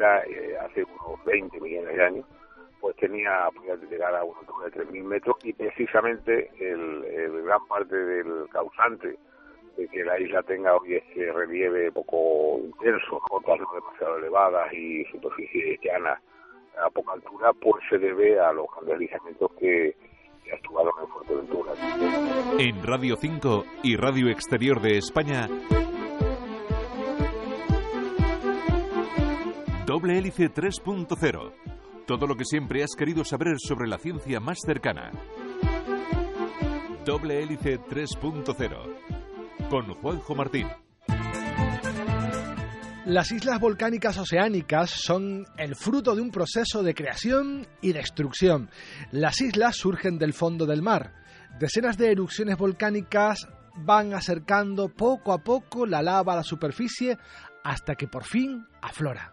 Isla eh, hace unos 20 millones de años pues tenía podía llegar a una altura de 3.000 metros y precisamente el, el, gran parte del causante de que la isla tenga hoy este relieve poco intenso, cotas demasiado elevadas y superficie llana a poca altura, pues se debe a los deslizamientos que, que actuaron en Fuerteventura. En Radio 5 y Radio Exterior de España, Doble Hélice 3.0. Todo lo que siempre has querido saber sobre la ciencia más cercana. Doble Hélice 3.0. Con Juanjo Martín. Las islas volcánicas oceánicas son el fruto de un proceso de creación y destrucción. Las islas surgen del fondo del mar. Decenas de erupciones volcánicas van acercando poco a poco la lava a la superficie hasta que por fin aflora.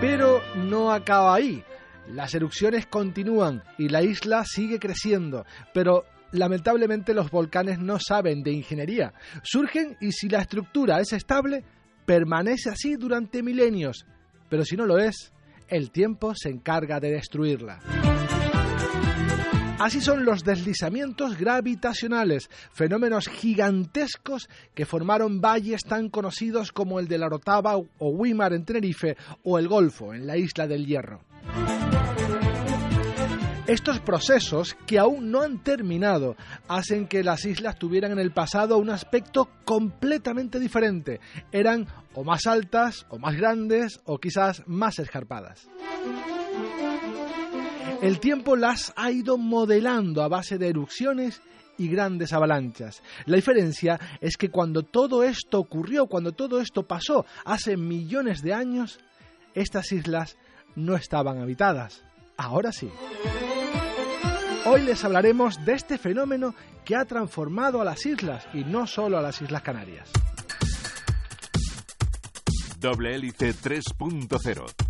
Pero no acaba ahí. Las erupciones continúan y la isla sigue creciendo, pero lamentablemente los volcanes no saben de ingeniería. Surgen y si la estructura es estable, permanece así durante milenios, pero si no lo es, el tiempo se encarga de destruirla. Así son los deslizamientos gravitacionales, fenómenos gigantescos que formaron valles tan conocidos como el de la Orotava o Weimar en Tenerife o el Golfo en la isla del Hierro. Estos procesos, que aún no han terminado, hacen que las islas tuvieran en el pasado un aspecto completamente diferente. Eran o más altas, o más grandes, o quizás más escarpadas. El tiempo las ha ido modelando a base de erupciones y grandes avalanchas. La diferencia es que cuando todo esto ocurrió, cuando todo esto pasó hace millones de años, estas islas no estaban habitadas. Ahora sí. Hoy les hablaremos de este fenómeno que ha transformado a las islas y no solo a las Islas Canarias. Doble hélice 3.0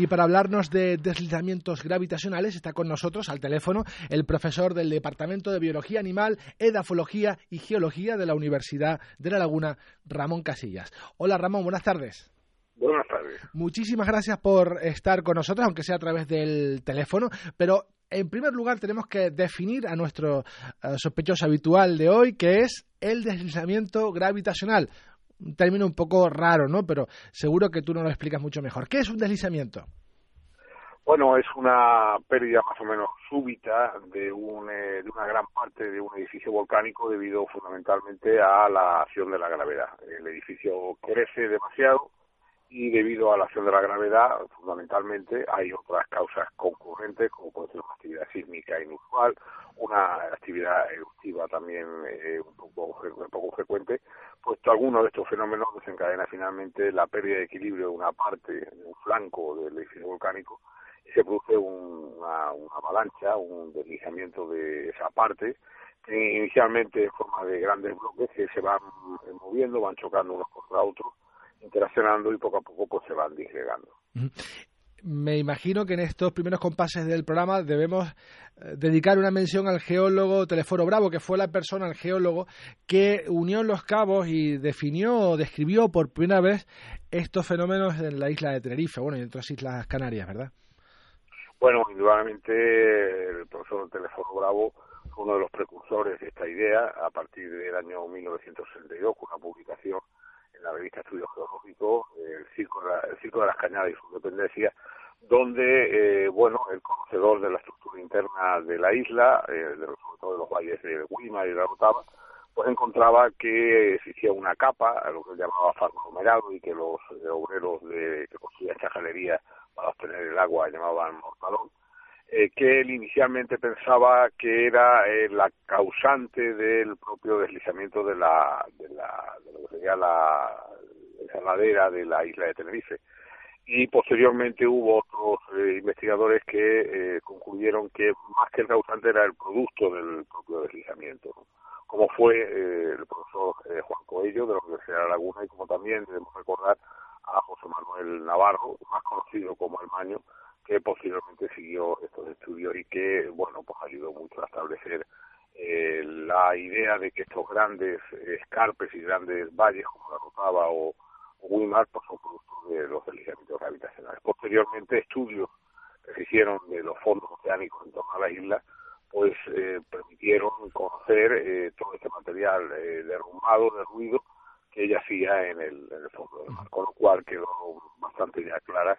y para hablarnos de deslizamientos gravitacionales está con nosotros al teléfono el profesor del Departamento de Biología Animal, Edafología y Geología de la Universidad de La Laguna, Ramón Casillas. Hola Ramón, buenas tardes. Buenas tardes. Muchísimas gracias por estar con nosotros, aunque sea a través del teléfono, pero en primer lugar tenemos que definir a nuestro uh, sospechoso habitual de hoy, que es el deslizamiento gravitacional un término un poco raro, ¿no? Pero seguro que tú nos lo explicas mucho mejor. ¿Qué es un deslizamiento? Bueno, es una pérdida más o menos súbita de, un, eh, de una gran parte de un edificio volcánico debido fundamentalmente a la acción de la gravedad. El edificio crece demasiado y debido a la acción de la gravedad, fundamentalmente, hay otras causas concurrentes, como puede ser una actividad sísmica inusual, una actividad eruptiva también eh, un, poco, un poco frecuente, puesto alguno de estos fenómenos desencadena finalmente la pérdida de equilibrio de una parte, de un flanco del edificio volcánico, y se produce una, avalancha, un deslizamiento de esa parte, inicialmente en forma de grandes bloques que se van moviendo, van chocando unos contra otros, interaccionando y poco a poco pues se van disgregando. Me imagino que en estos primeros compases del programa debemos eh, dedicar una mención al geólogo Teleforo Bravo, que fue la persona, el geólogo, que unió los cabos y definió o describió por primera vez estos fenómenos en la isla de Tenerife, bueno, y en otras islas canarias, ¿verdad? Bueno, indudablemente el profesor Teleforo Bravo fue uno de los precursores de esta idea a partir del año 1962 con una publicación en la revista Estudios Geológicos, el Circo, el Circo de las Cañadas y su dependencia, donde, eh, bueno, el conocedor de la estructura interna de la isla, eh, de sobre todo de los valles de Guima y de la Rotava, pues encontraba que existía una capa, lo que llamaba conglomerado, y que los eh, obreros de, que construían esta galería para obtener el agua llamaban mortalón, eh, que él inicialmente pensaba que era eh, la causante del propio deslizamiento de la, de la, de lo que sería la de la isla de Tenerife. Y posteriormente hubo otros eh, investigadores que eh, concluyeron que más que el causante era el producto del propio deslizamiento, como fue eh, el profesor Juan Coello de la Universidad de La Laguna y como también debemos recordar a José Manuel Navarro, más conocido como el Maño, que posteriormente siguió estos estudios y que, bueno, pues ayudó mucho a establecer eh, la idea de que estos grandes escarpes y grandes valles como la Rotava o, Wimar pues son producto de los deslizamientos gravitacionales. Posteriormente, estudios que se hicieron de los fondos oceánicos en torno a la isla pues eh, permitieron conocer eh, todo este material eh, derrumbado, de ruido, que hacía en el, en el fondo del mar, con lo cual quedó bastante ya clara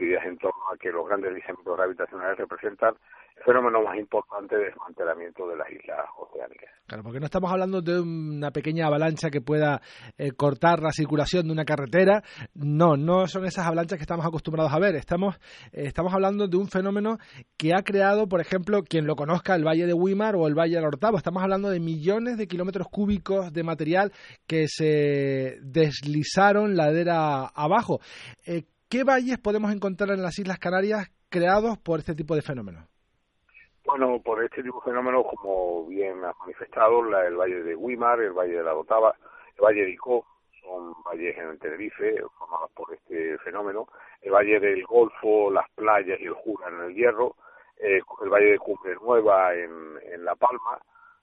ideas en torno a que los grandes deslizamientos gravitacionales representan el fenómeno más importante de desmantelamiento de las islas oceánicas. Claro, porque no estamos hablando de una pequeña avalancha que pueda eh, cortar la circulación de una carretera. No, no son esas avalanchas que estamos acostumbrados a ver. Estamos, eh, estamos hablando de un fenómeno que ha creado, por ejemplo, quien lo conozca, el Valle de Weimar o el Valle del Ortavo. Estamos hablando de millones de kilómetros cúbicos de material que se deslizaron ladera abajo. Eh, ¿Qué valles podemos encontrar en las Islas Canarias creados por este tipo de fenómenos? Bueno, por este tipo de fenómenos, como bien has manifestado, la, el valle de Guimar, el valle de la Dotava, el valle de Icó, son valles en el Tenerife formados por este fenómeno, el valle del Golfo, las playas y el Jura en el Hierro, eh, el valle de Cumbre Nueva en, en La Palma,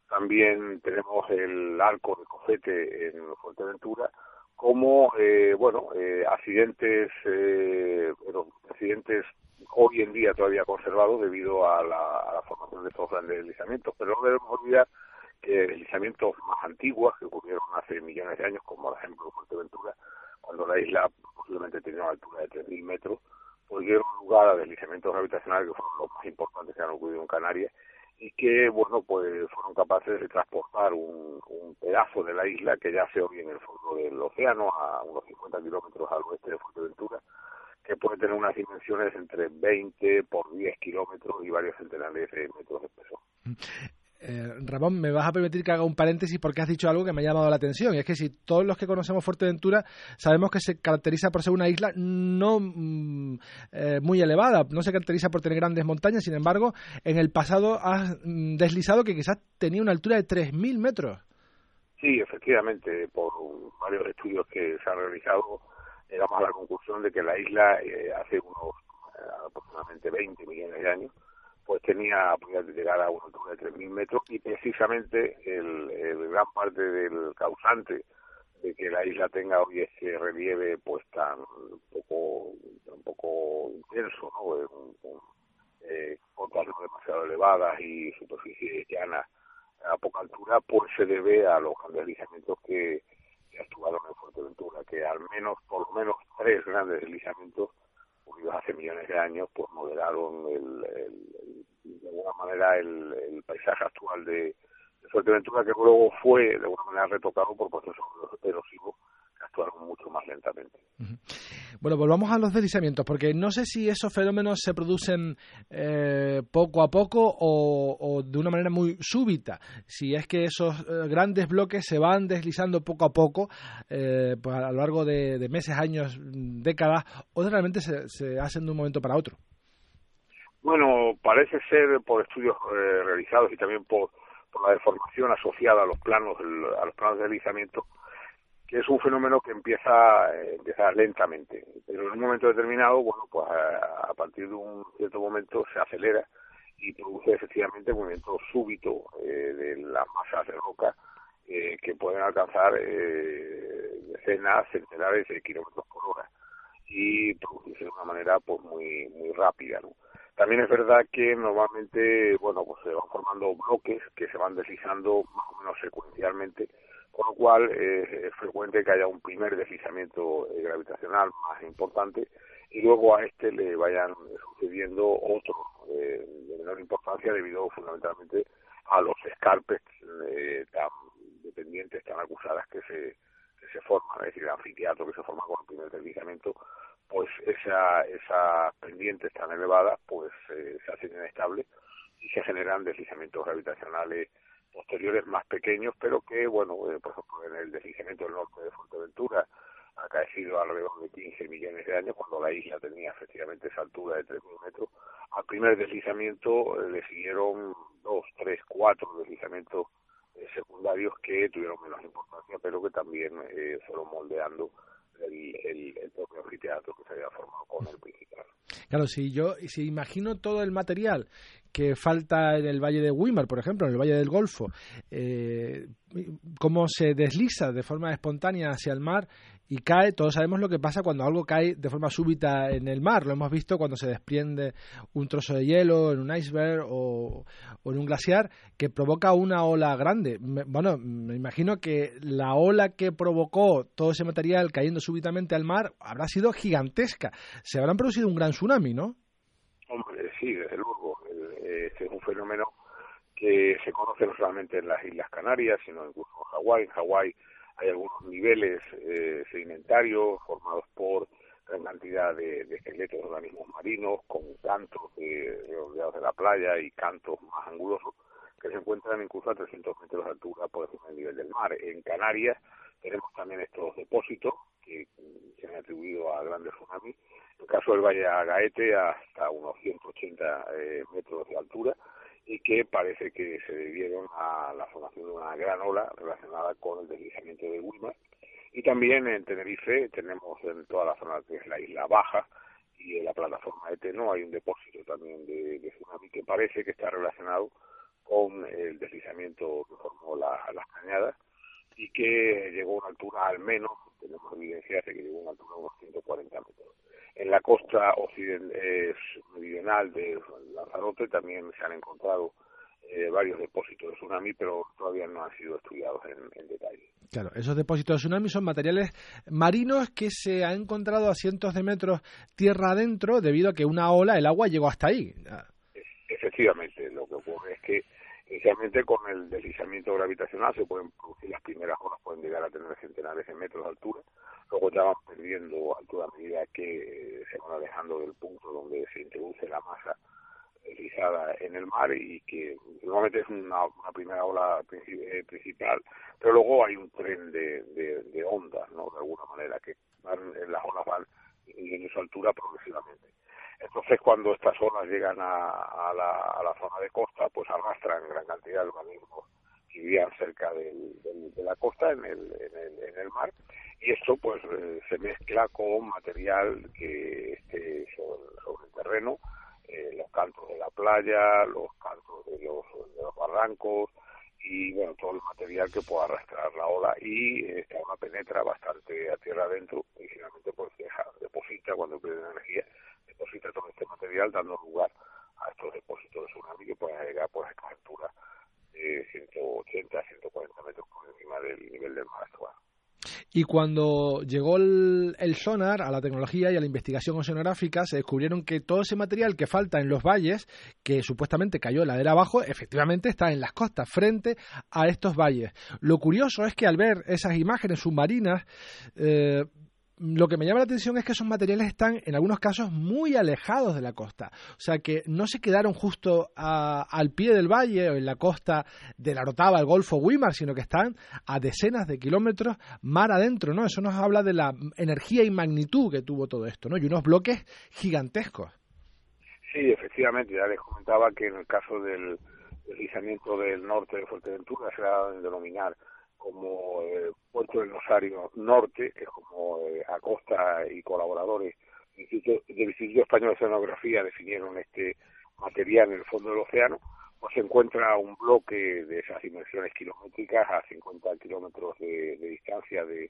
también tenemos el arco de Cofete en Fuerteventura, como eh, bueno eh, accidentes eh, accidentes hoy en día todavía conservados debido a la, formación de estos grandes deslizamientos. Pero no debemos olvidar que deslizamientos más antiguos que ocurrieron hace millones de años como por ejemplo Fuerteventura cuando la isla posiblemente tenía una altura de 3.000 metros pues dieron lugar a deslizamientos gravitacionales que fueron los más importantes que han ocurrido en Canarias y que, bueno, pues fueron capaces de transportar un, un pedazo de la isla que yace hoy en el fondo del océano, a unos 50 kilómetros al oeste de Fuerteventura, que puede tener unas dimensiones entre 20 por 10 kilómetros y varios centenares de metros de espesor. Eh, Ramón, me vas a permitir que haga un paréntesis porque has dicho algo que me ha llamado la atención. Y es que si todos los que conocemos Fuerteventura sabemos que se caracteriza por ser una isla no mm, eh, muy elevada, no se caracteriza por tener grandes montañas, sin embargo, en el pasado has mm, deslizado que quizás tenía una altura de 3.000 metros. Sí, efectivamente, por varios estudios que se han realizado, llegamos a la conclusión de que la isla eh, hace unos aproximadamente 20 millones de años pues tenía podía llegar a una altura de 3.000 metros y precisamente el, gran parte del causante de que la isla tenga hoy ese relieve pues tan poco tan poco intenso no eh, cotas no demasiado elevadas y superficie llana a poca altura pues se debe a los grandes deslizamientos que, que actuaron en Fuerteventura que al menos por lo menos tres grandes deslizamientos ocurridos hace millones de años pues modelaron el, de alguna manera el, el paisaje actual de, de, Fuerteventura, que luego fue de alguna manera retocado por procesos erosivos que actuaron mucho más lentamente. Bueno, volvamos a los deslizamientos, porque no sé si esos fenómenos se producen eh, poco a poco o, o, de una manera muy súbita. Si es que esos eh, grandes bloques se van deslizando poco a poco, eh, pues a lo largo de, de, meses, años, décadas, o realmente se, se hacen de un momento para otro. Bueno, parece ser por estudios eh, realizados y también por, por la deformación asociada a los planos a los planos de deslizamiento que es un fenómeno que empieza, empieza lentamente, pero en un momento determinado, bueno, pues a, a, partir de un cierto momento se acelera y produce efectivamente un movimiento súbito eh, de las masas de roca eh, que pueden alcanzar eh, decenas, centenares de kilómetros por hora y producirse de una manera pues muy muy rápida, ¿no? También es verdad que normalmente, bueno, pues se van formando bloques que se van deslizando más o menos secuencialmente, con lo cual eh, es frecuente que haya un primer deslizamiento eh, gravitacional más importante y luego a este le vayan sucediendo otros eh, de menor importancia debido fundamentalmente a los escarpes eh, tan dependientes, tan acusadas que se, se forman, es decir, el anfiteatro que se forma con el primer deslizamiento pues esa, esa pendiente tan elevada pues se hace inestable y se generan deslizamientos gravitacionales posteriores más pequeños, pero que, bueno, por ejemplo, en el deslizamiento del norte de Fuerteventura ha caído alrededor de 15 millones de años, cuando la isla tenía efectivamente esa altura de 3.000 metros. Al primer deslizamiento eh, le siguieron dos, tres, cuatro deslizamientos eh, secundarios que tuvieron menos importancia, pero que también eh, fueron moldeando el, el, el propio anfiteatro que se había formado con el principal. Claro, si yo si imagino todo el material que falta en el Valle de Weimar, por ejemplo, en el Valle del Golfo, eh, cómo se desliza de forma espontánea hacia el mar y cae, todos sabemos lo que pasa cuando algo cae de forma súbita en el mar, lo hemos visto cuando se desprende un trozo de hielo en un iceberg o, en un glaciar que provoca una ola grande. Me, bueno, me imagino que la ola que provocó todo ese material cayendo súbitamente al mar habrá sido gigantesca. Se habrán producido un gran tsunami, ¿no? Hombre, sí, desde luego. Este es un fenómeno que se conoce no solamente en las Islas Canarias, sino incluso en Hawái. En Hawái hay algunos niveles eh, sedimentarios formados por gran cantidad de, esqueletos de organismos marinos, con cantos de, de, de la playa y cantos más angulosos que se encuentran incluso a 300 metros de altura por encima del nivel del mar. En Canarias tenemos también estos depósitos que se han atribuido a grandes tsunamis. En el caso del Valle Agaete, hasta unos 180 eh, metros de altura y que parece que se debieron a la formación de una gran ola relacionada con el deslizamiento de Wilmar. Y también en Tenerife tenemos en toda la zona que es la isla Baja y en la plataforma de Teno hay un depósito también de, de tsunami que parece que está relacionado con el deslizamiento que formó la, las cañadas y que llegó a una altura al menos, tenemos evidencia de que llegó a una altura de unos 140 metros. En la costa occidental, eh, meridional de Lanzarote también se han encontrado eh, varios depósitos de tsunami, pero todavía no han sido estudiados en, en, detalle. Claro, esos depósitos de tsunami son materiales marinos que se han encontrado a cientos de metros tierra adentro debido a que una ola, el agua llegó hasta ahí. Efectivamente, lo que ocurre es que inicialmente con el deslizamiento gravitacional se pueden producir las primeras olas, pueden llegar a tener centenares de metros de altura, luego ya van perdiendo altura a medida que se van alejando del punto donde se introduce la masa deslizada en el mar y que normalmente es una, primera ola principal, pero luego hay un tren de, de, de ondas, ¿no? De alguna manera, que van, las olas van en su altura progresivamente. Entonces, cuando estas olas llegan a, la, zona de costa, pues arrastran gran cantidad de organismos que vivían cerca del, del, de la costa, en el, en el, en el mar, y esto pues eh, se mezcla con material que esté sobre, sobre el terreno, eh, los cantos de la playa, los cantos de los, de los barrancos y bueno, todo el material que pueda arrastrar la ola. Y esta ola penetra bastante a tierra adentro y finalmente pues deja, deposita cuando pierde energía, todo este material dando lugar a estos depósitos de tsunami que pueden llegar pues a estas alturas de 180 140 metros por encima del nivel del mar actual. Y cuando llegó el, el, sonar a la tecnología y a la investigación oceanográfica, se descubrieron que todo ese material que falta en los valles, que supuestamente cayó la ladera abajo, efectivamente está en las costas, frente a estos valles. Lo curioso es que al ver esas imágenes submarinas, eh, lo que me llama la atención es que esos materiales están en algunos casos muy alejados de la costa. O sea que no se quedaron justo al pie del valle o en la costa de la Rotava, el Golfo Weimar, sino que están a decenas de kilómetros mar adentro, ¿no? Eso nos habla de la energía y magnitud que tuvo todo esto, ¿no? Y unos bloques gigantescos. Sí, efectivamente, ya les comentaba que en el caso del deslizamiento del norte de Fuerteventura se va a denominar como eh, Puerto del Rosario Norte, que es como eh, Acosta y colaboradores del Instituto, del Instituto Español de Oceanografía definieron este material en el fondo del océano, pues se encuentra un bloque de esas dimensiones kilométricas a 50 kilómetros de, distancia de,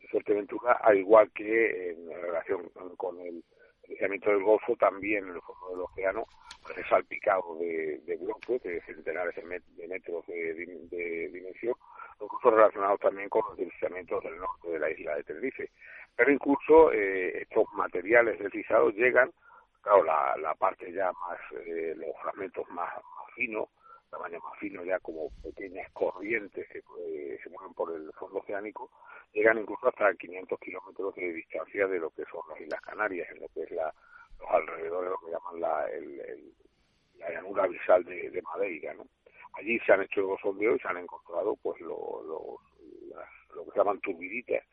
de Fuerteventura, al igual que en relación con el deslizamiento del Golfo, también en el fondo del océano, pues es salpicado de, de bloques de centenares de, met de metros de, de, dimensión, incluso relacionados también con los deslizamientos del norte de la isla de Tenerife. Pero incluso eh, estos materiales deslizados llegan, claro, la, parte ya más, eh, los fragmentos más, finos, tamaño más fino ya como pequeñas corrientes que eh, se mueven por el fondo oceánico, llegan incluso hasta 500 kilómetros de distancia de lo que son las Islas Canarias, en lo que es la, los alrededores, lo que llaman la, el, la llanura abisal de Madeira, ¿no? Allí se han hecho los sondeos y se han encontrado pues lo, lo, lo que se llaman turbiditas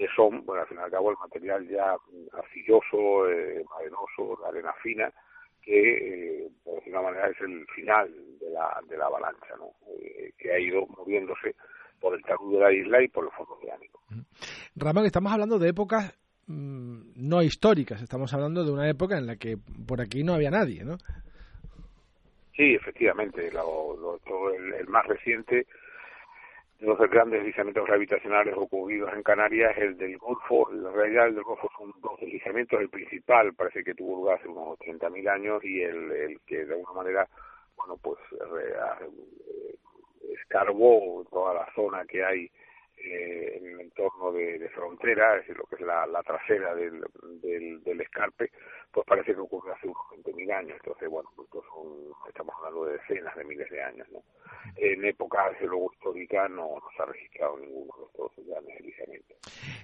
que son, bueno, al fin y al cabo, el material ya arcilloso, eh, arenoso, arena fina, que, eh, por manera, es el final de la, de la avalancha, ¿no? Eh, que ha ido moviéndose por el talud de la isla y por los fondos oceánicos. Ramón, estamos hablando de épocas mm, no históricas, estamos hablando de una época en la que por aquí no había nadie, ¿no? Sí, efectivamente, lo, el, más reciente de los grandes deslizamientos gravitacionales ocurridos en Canarias es el del Golfo. En realidad, el del Golfo son dos deslizamientos. El principal parece que tuvo lugar hace unos 80.000 años y el, el que de alguna manera, bueno, pues eh, escarbó toda la zona que hay eh, en el entorno de, frontera, es decir, lo que es la, trasera del, del, escarpe, pues parece que ocurrió hace unos 20.000 años. Entonces, bueno, pues son, estamos hablando de decenas de miles de años. ¿no? En época, desde luego, histórica no, se ha registrado ninguno de estos grandes deslizamientos.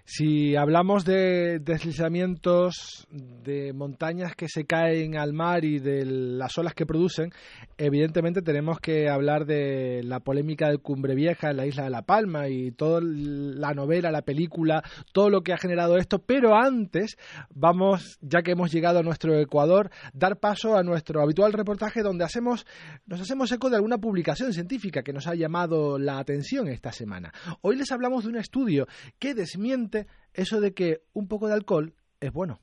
Si hablamos de deslizamientos de montañas que se caen al mar y de las olas que producen, evidentemente tenemos que hablar de la polémica de Cumbre Vieja en la isla de La Palma y toda la novela, la película, todo lo que ha generado esto. Pero antes, vamos, ya que hemos llegado a nuestro Ecuador, dar paso a nuestro habitual reportaje donde hacemos, nos hacemos eco de alguna publicación científica que nos ha llamado la atención esta semana. Hoy les hablamos de un estudio que desmiente eso de que un poco de alcohol es bueno.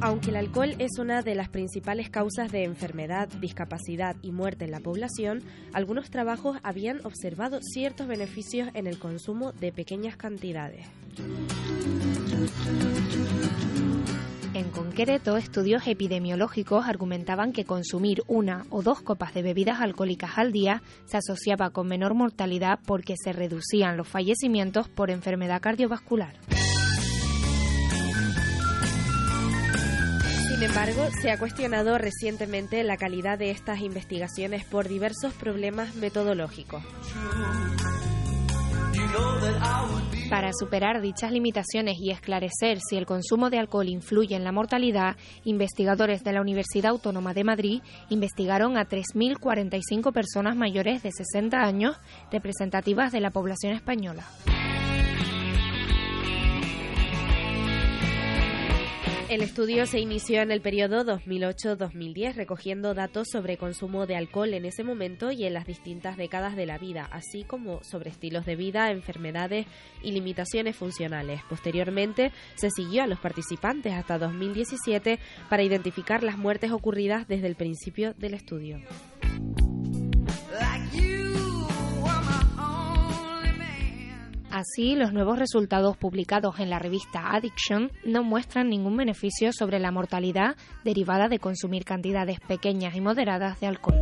Aunque el alcohol es una de las principales causas de enfermedad, discapacidad y muerte en la población, algunos trabajos habían observado ciertos beneficios en el consumo de pequeñas cantidades. En concreto, estudios epidemiológicos argumentaban que consumir una o dos copas de bebidas alcohólicas al día se asociaba con menor mortalidad porque se reducían los fallecimientos por enfermedad cardiovascular. Sin embargo, se ha cuestionado recientemente la calidad de estas investigaciones por diversos problemas metodológicos. Para superar dichas limitaciones y esclarecer si el consumo de alcohol influye en la mortalidad, investigadores de la Universidad Autónoma de Madrid investigaron a 3.045 personas mayores de 60 años representativas de la población española. El estudio se inició en el periodo 2008-2010 recogiendo datos sobre consumo de alcohol en ese momento y en las distintas décadas de la vida, así como sobre estilos de vida, enfermedades y limitaciones funcionales. Posteriormente se siguió a los participantes hasta 2017 para identificar las muertes ocurridas desde el principio del estudio. Así, los nuevos resultados publicados en la revista Addiction no muestran ningún beneficio sobre la mortalidad derivada de consumir cantidades pequeñas y moderadas de alcohol.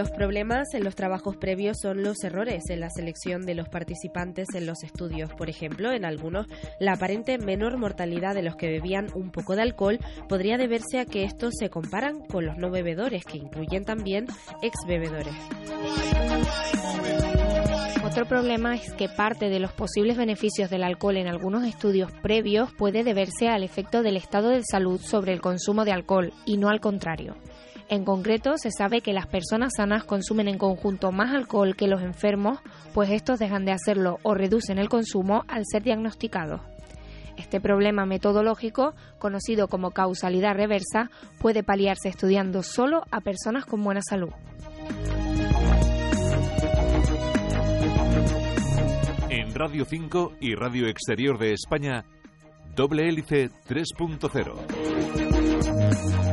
Los problemas en los trabajos previos son los errores en la selección de los participantes en los estudios. Por ejemplo, en algunos, la aparente menor mortalidad de los que bebían un poco de alcohol podría deberse a que estos se comparan con los no bebedores, que incluyen también ex bebedores. Otro problema es que parte de los posibles beneficios del alcohol en algunos estudios previos puede deberse al efecto del estado de salud sobre el consumo de alcohol y no al contrario. En concreto, se sabe que las personas sanas consumen en conjunto más alcohol que los enfermos, pues estos dejan de hacerlo o reducen el consumo al ser diagnosticados. Este problema metodológico, conocido como causalidad reversa, puede paliarse estudiando solo a personas con buena salud. En Radio 5 y Radio Exterior de España, Doble Hélice 3.0.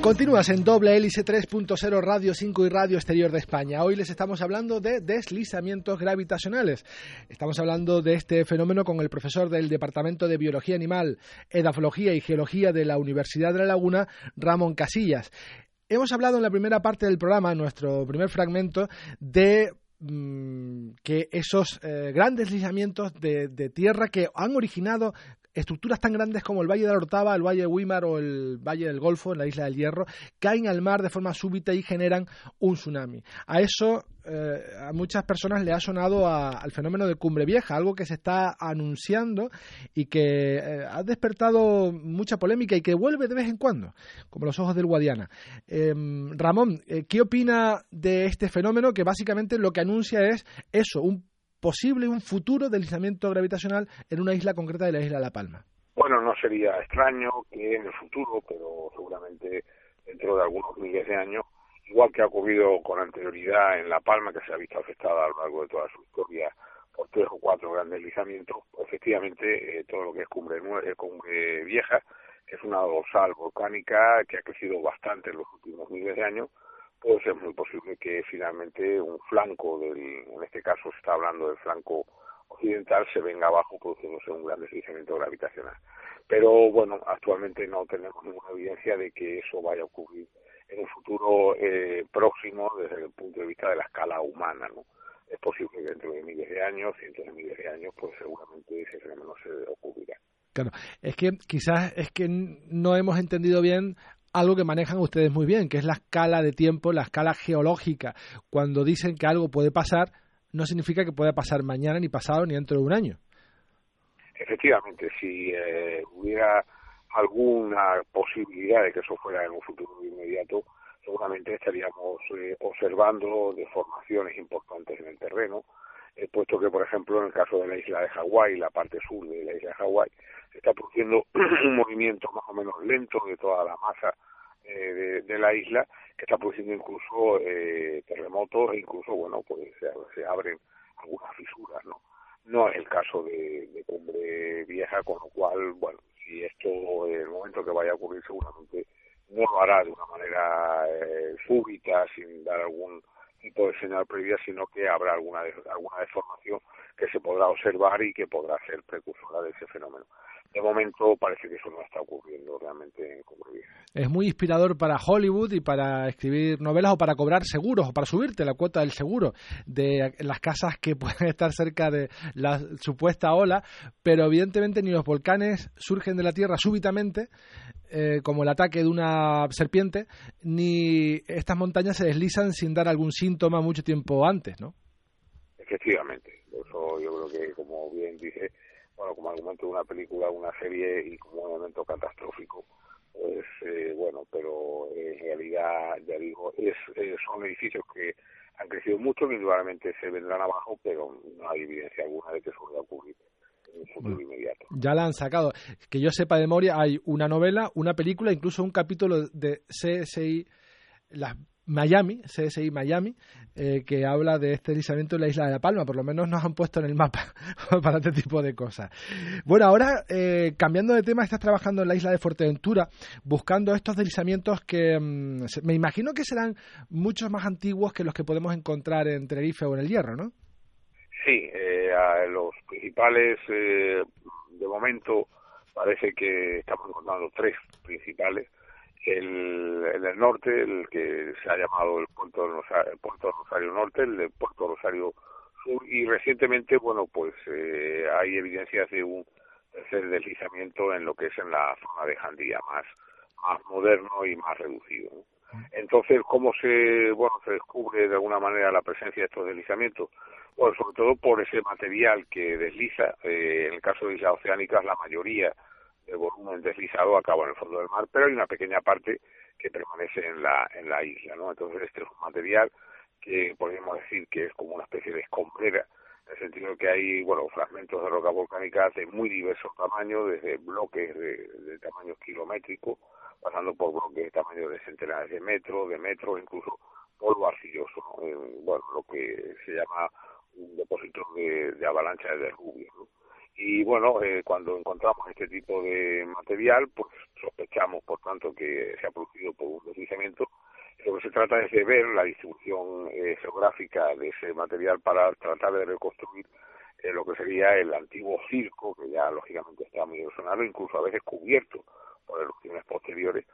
Continúas en doble hélice 3.0 Radio 5 y Radio Exterior de España. Hoy les estamos hablando de deslizamientos gravitacionales. Estamos hablando de este fenómeno con el profesor del Departamento de Biología Animal, Edafología y Geología de la Universidad de La Laguna, Ramón Casillas. Hemos hablado en la primera parte del programa, nuestro primer fragmento, de mm, que esos eh, grandes deslizamientos de, tierra que han originado estructuras tan grandes como el Valle de la Ortava, el Valle de Weimar o el Valle del Golfo, en la isla del Hierro, caen al mar de forma súbita y generan un tsunami. A eso eh, a muchas personas le ha sonado al fenómeno de Cumbre Vieja, algo que se está anunciando y que eh, ha despertado mucha polémica y que vuelve de vez en cuando, como los ojos del Guadiana. Em, Ramón, eh, ¿qué opina de este fenómeno que básicamente lo que anuncia es eso, un posible, un futuro deslizamiento gravitacional en una isla concreta de la isla La Palma? Bueno, no sería extraño que en el futuro, pero seguramente dentro de algunos miles de años, igual que ha ocurrido con anterioridad en La Palma, que se ha visto afectada a lo largo de toda su historia por tres o cuatro grandes deslizamientos, pues efectivamente eh, todo lo que es cumbre, eh, cumbre vieja, es una dorsal volcánica que ha crecido bastante en los últimos miles de años, puede ser muy posible que finalmente un flanco del, en este caso se está hablando del flanco occidental, se venga abajo produciéndose un gran deslizamiento gravitacional. Pero bueno, actualmente no tenemos ninguna evidencia de que eso vaya a ocurrir en un futuro eh, próximo desde el punto de vista de la escala humana, ¿no? Es posible que dentro de miles de años, cientos de miles de años, pues seguramente ese fenómeno se ocurrirá. Claro, es que quizás es que no hemos entendido bien algo que manejan ustedes muy bien, que es la escala de tiempo, la escala geológica. Cuando dicen que algo puede pasar, no significa que pueda pasar mañana, ni pasado, ni dentro de un año. Efectivamente, si eh, hubiera alguna posibilidad de que eso fuera en un futuro inmediato, seguramente estaríamos eh, observando deformaciones importantes en el terreno, puesto que, por ejemplo, en el caso de la isla de Hawái, la parte sur de la isla de Hawái, se está produciendo un movimiento más o menos lento de toda la masa eh, de, la isla, que está produciendo incluso eh, terremotos e incluso, bueno, pues se, abren algunas fisuras, ¿no? No es el caso de, de Cumbre Vieja, con lo cual, bueno, si esto, en el momento que vaya a ocurrir, seguramente no lo hará de una manera eh, súbita, sin dar algún tipo de señal previa, sino que habrá alguna, alguna deformación que se podrá observar y que podrá ser precursora de ese fenómeno de momento parece que eso no está ocurriendo realmente en Es muy inspirador para Hollywood y para escribir novelas o para cobrar seguros o para subirte la cuota del seguro de las casas que pueden estar cerca de la supuesta ola, pero evidentemente ni los volcanes surgen de la Tierra súbitamente, eh, como el ataque de una serpiente, ni estas montañas se deslizan sin dar algún síntoma mucho tiempo antes, ¿no? Efectivamente, eso yo creo que, como bien dice, bueno, como argumento de una película, una serie y como un elemento catastrófico. Pues eh, bueno, pero en realidad, ya digo, es, eh, son edificios que han crecido mucho, que indudablemente se vendrán abajo, pero no hay evidencia alguna de que eso vaya a ocurrir en un futuro inmediato. Ya la han sacado. Que yo sepa de memoria, hay una novela, una película, incluso un capítulo de CSI, las Miami, CSI Miami, eh, que habla de este deslizamiento en la isla de La Palma. Por lo menos nos han puesto en el mapa para este tipo de cosas. Bueno, ahora, eh, cambiando de tema, estás trabajando en la isla de Fuerteventura, buscando estos deslizamientos que mm, me imagino que serán muchos más antiguos que los que podemos encontrar en Tenerife o en el Hierro, ¿no? Sí, eh, los principales, de momento, parece que estamos encontrando tres principales el, en el norte, el que se ha llamado el Puerto, Rosario, Puerto Rosario Norte, el de Puerto Rosario Sur, y recientemente, bueno, pues eh, hay evidencias de un tercer deslizamiento en lo que es en la zona de Jandía, más, más moderno y más reducido. Entonces, ¿cómo se, bueno, se descubre de alguna manera la presencia de estos deslizamientos? Bueno, sobre todo por ese material que desliza. Eh, en el caso de islas oceánicas, la mayoría el volumen deslizado acaba en el fondo del mar, pero hay una pequeña parte que permanece en la, en la isla, ¿no? Entonces este es un material que podríamos decir que es como una especie de escombrera, en el sentido que hay, bueno, fragmentos de roca volcánica de muy diversos tamaños, desde bloques de, de tamaño kilométrico, pasando por bloques de tamaño de centenares de metros, de metros, incluso polvo arcilloso, bueno, lo que se llama un depósito de, de avalancha de derrubios, ¿no? Y bueno, eh, cuando encontramos este tipo de material, pues sospechamos, por tanto, que se ha producido por un deslizamiento. Lo que se trata es de ver la distribución eh, geográfica de ese material para tratar de reconstruir eh, lo que sería el antiguo circo, que ya lógicamente está muy erosionado, incluso a veces cubierto por erupciones posteriores,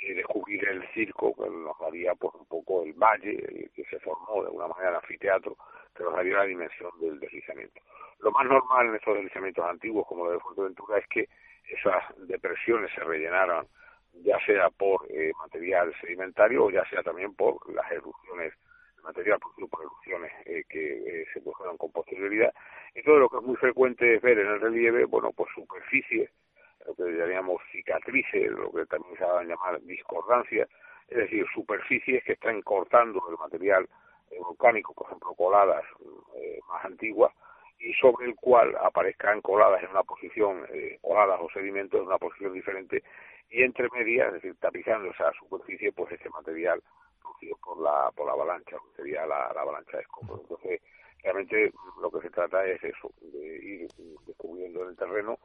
y descubrir el circo que nos daría pues un poco el valle que se formó de alguna manera el anfiteatro que nos daría la dimensión del deslizamiento. Lo más normal en estos deslizamientos antiguos como lo de Fuerteventura es que erosiones se rellenaran ya sea por eh, material sedimentario o ya sea también por las erupciones, material producido por erupciones eh, que eh, se produjeron con posterioridad. Todo lo que es muy frecuente es ver en el relieve, bueno, pues superficies, lo que llamaríamos cicatrices, lo que también se va a llamar discordancia, es decir, superficies que están cortando el material volcánico, por ejemplo, coladas más antiguas, y sobre el cual aparezcan coladas en una posición, coladas o sedimentos en una posición diferente y entre medias, es decir, tapizando esa superficie, pues ese material producido por la, por la avalancha, que sería la, la avalancha de escombros. Entonces, realmente lo que se trata es eso, de ir descubriendo en el terreno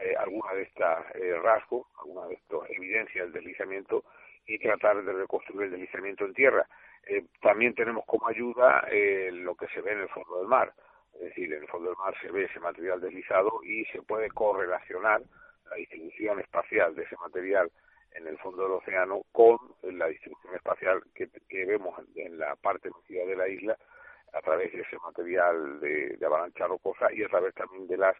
eh, alguna de estas eh, rasgos, alguna de estas evidencias del deslizamiento y tratar de reconstruir el deslizamiento en tierra. Eh, también tenemos como ayuda eh, lo que se ve en el fondo del mar, es decir, en el fondo del mar se ve ese material deslizado y se puede correlacionar la distribución espacial de ese material en el fondo del océano con la distribución espacial que, vemos en la parte de la isla a través de ese material de, avalancha rocosa y a través también de las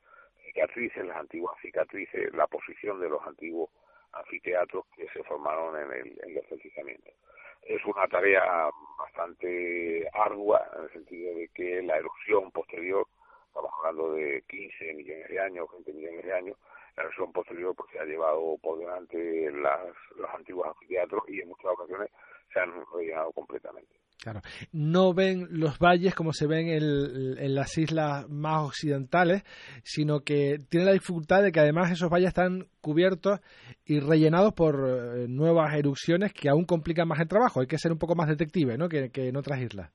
cicatrices, las antiguas cicatrices, la posición de los antiguos anfiteatros que se formaron en, el, en los deslizamientos. Es una tarea bastante ardua en el sentido de que la erosión posterior, estamos hablando de 15 millones de años, 20 millones de años, la versión posterior pues se ha llevado por delante las, los antiguos anfiteatros y en muchas ocasiones se han rellenado completamente. Claro, no ven los valles como se ven en, las islas más occidentales, sino que tiene la dificultad de que además esos valles están cubiertos y rellenados por eh, nuevas erupciones que aún complican más el trabajo. Hay que ser un poco más detective, ¿no? Que, en otras islas.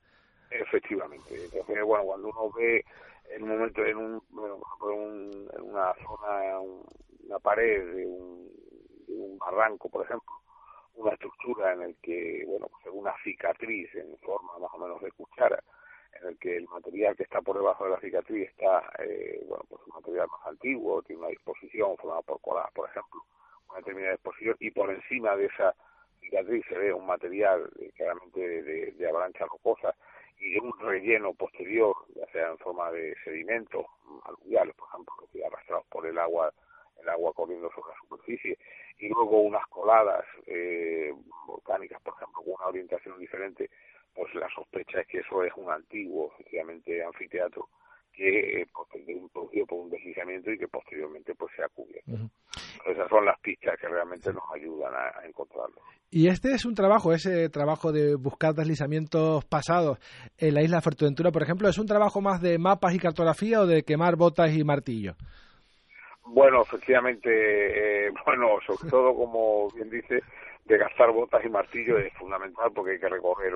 Efectivamente. Bueno, cuando uno ve en un momento en un, en una zona una pared de un barranco por ejemplo una estructura en el que bueno pues una cicatriz en forma más o menos de cuchara en el que el material que está por debajo de la cicatriz está eh, bueno pues un material más antiguo tiene una disposición formada por coladas por ejemplo una determinada disposición y por encima de esa cicatriz se ve un material eh, claramente de, de avalancha rocosa y de un relleno posterior, ya sea en forma de sedimentos aluviales, por ejemplo, que arrastrados por el agua, el agua corriendo sobre la superficie, y luego unas coladas eh, volcánicas, por ejemplo, con una orientación diferente, pues la sospecha es que eso es un antiguo, efectivamente, anfiteatro que eh, producido por un deslizamiento y que posteriormente pues se ha cubierto. Esas son las pistas que realmente nos ayudan a, encontrarlo. Y este es un trabajo, ese trabajo de buscar deslizamientos pasados en la isla de Fuerteventura, por ejemplo, ¿es un trabajo más de mapas y cartografía o de quemar botas y martillo? Bueno, efectivamente, eh, bueno, sobre todo, como bien dice, de gastar botas y martillo es fundamental porque hay que recorrer,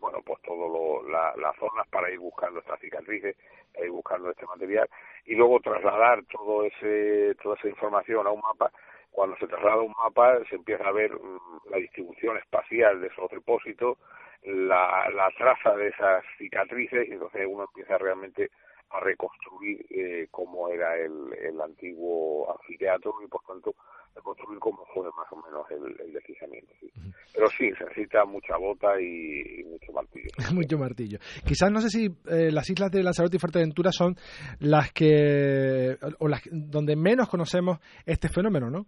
bueno, pues todo las zonas para ir buscando estas cicatrices, ir buscando este material y luego trasladar todo ese, toda esa información a un mapa. Cuando se traslada un mapa se empieza a ver mm, la distribución espacial de esos depósitos, la, la traza de esas cicatrices y entonces uno empieza realmente a reconstruir eh, cómo era el, el antiguo anfiteatro y por tanto reconstruir cómo fue más o menos el, el deslizamiento. Pero sí, se necesita mucha bota y, mucho martillo. mucho martillo. Quizás no sé si eh, las islas de Lanzarote y Fuerteventura son las que, o las donde menos conocemos este fenómeno, ¿no?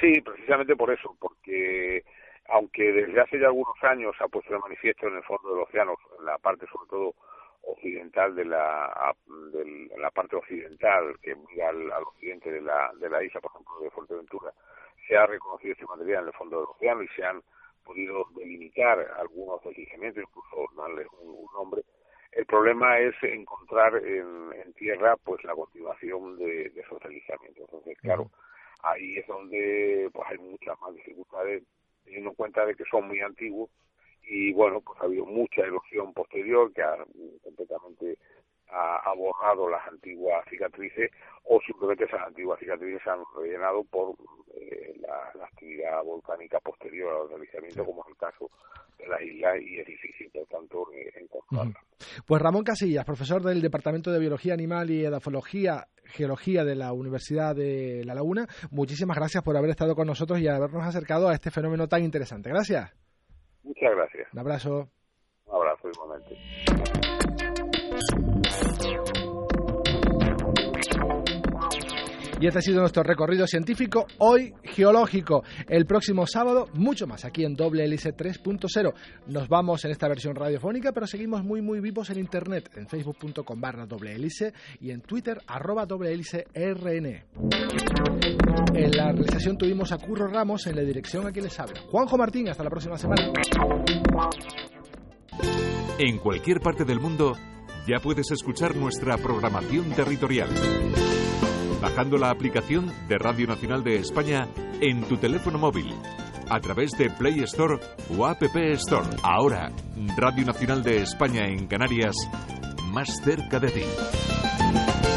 Sí, precisamente por eso, porque aunque desde hace ya algunos años se ha puesto de manifiesto en el fondo del océano, en la parte sobre todo occidental de la, de la parte occidental que mira al, occidente de la, de la isla, por ejemplo, de Fuerteventura, se ha reconocido este material en el fondo del océano y se han podido delimitar algunos deslizamientos, incluso darles un, nombre. El problema es encontrar en, en, tierra pues la continuación de, de esos deslizamientos. Entonces, claro, ahí es donde pues hay muchas más dificultades, teniendo en cuenta de que son muy antiguos y bueno, pues ha habido mucha erosión posterior que ha completamente ha, borrado las antiguas cicatrices o simplemente esas antiguas cicatrices se han rellenado por eh, la, actividad volcánica posterior al realizamiento, como es el caso de la isla, y es difícil, por tanto, eh, encontrarla. Pues Ramón Casillas, profesor del Departamento de Biología Animal y Edafología Geología de la Universidad de La Laguna, muchísimas gracias por haber estado con nosotros y habernos acercado a este fenómeno tan interesante. Gracias. Muchas gracias. Un abrazo. Un abrazo igualmente. Y este ha sido nuestro recorrido científico, hoy geológico. El próximo sábado, mucho más, aquí en Doble Hélice 3.0. Nos vamos en esta versión radiofónica, pero seguimos muy, muy vivos en internet, en facebook.com barra doble hélice y en twitter arroba doble hélice rn. En la realización tuvimos a Curro Ramos, en la dirección a quien les habla. Juanjo Martín, hasta la próxima semana. En cualquier parte del mundo ya puedes escuchar nuestra programación territorial. Bajando la aplicación de Radio Nacional de España en tu teléfono móvil, a través de Play Store o App Store. Ahora, Radio Nacional de España en Canarias, más cerca de ti.